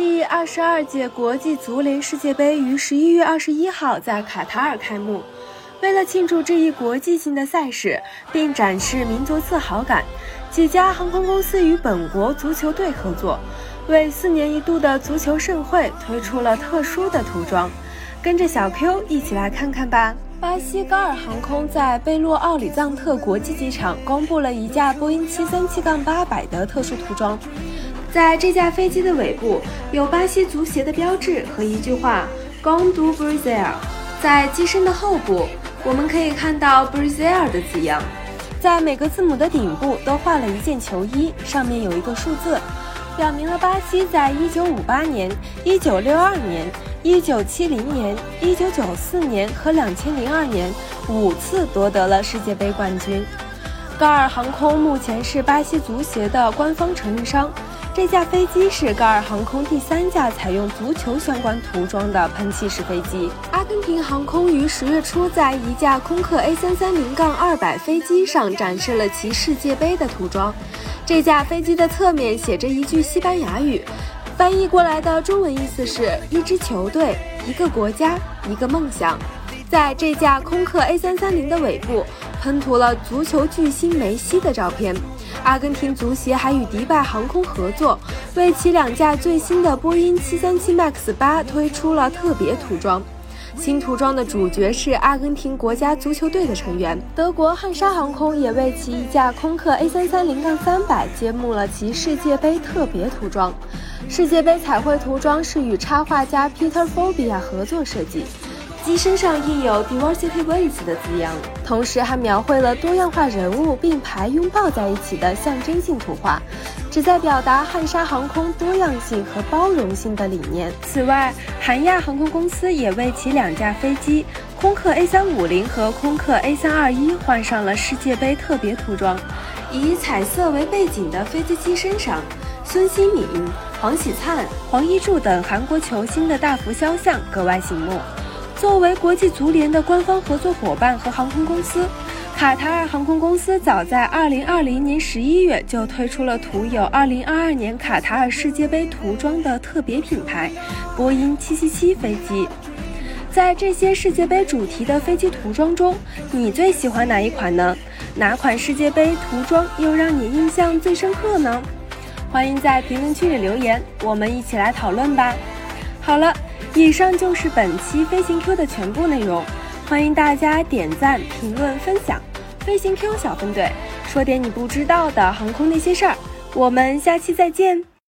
第二十二届国际足联世界杯于十一月二十一号在卡塔尔开幕。为了庆祝这一国际性的赛事，并展示民族自豪感，几家航空公司与本国足球队合作，为四年一度的足球盛会推出了特殊的涂装。跟着小 Q 一起来看看吧。巴西高尔航空在贝洛奥里藏特国际机场公布了一架波音737-800的特殊涂装。在这架飞机的尾部有巴西足协的标志和一句话 “Gon do Brazil”。在机身的后部，我们可以看到 Brazil 的字样。在每个字母的顶部都画了一件球衣，上面有一个数字，表明了巴西在1958年、1962年、1970年、1994年和2002年五次夺得了世界杯冠军。高尔航空目前是巴西足协的官方承运商。这架飞机是高尔航空第三架采用足球相关涂装的喷气式飞机。阿根廷航空于十月初在一架空客 A330-200 飞机上展示了其世界杯的涂装。这架飞机的侧面写着一句西班牙语，翻译过来的中文意思是一支球队、一个国家、一个梦想。在这架空客 A330 的尾部喷涂了足球巨星梅西的照片。阿根廷足协还与迪拜航空合作，为其两架最新的波音737 MAX 八推出了特别涂装。新涂装的主角是阿根廷国家足球队的成员。德国汉莎航空也为其一架空客 A330-300 揭幕了其世界杯特别涂装。世界杯彩绘涂装是与插画家 Peter Fobia 合作设计。机身上印有 Diversity Wins 的字样，同时还描绘了多样化人物并排拥抱在一起的象征性图画，旨在表达汉莎航空多样性和包容性的理念。此外，韩亚航空公司也为其两架飞机空客 A350 和空客 A321 换上了世界杯特别涂装，以彩色为背景的飞机机身上，孙兴敏、黄喜灿、黄一柱等韩国球星的大幅肖像格外醒目。作为国际足联的官方合作伙伴和航空公司，卡塔尔航空公司早在2020年11月就推出了涂有2022年卡塔尔世界杯涂装的特别品牌——波音777飞机。在这些世界杯主题的飞机涂装中，你最喜欢哪一款呢？哪款世界杯涂装又让你印象最深刻呢？欢迎在评论区里留言，我们一起来讨论吧。好了。以上就是本期飞行 Q 的全部内容，欢迎大家点赞、评论、分享。飞行 Q 小分队说点你不知道的航空那些事儿，我们下期再见。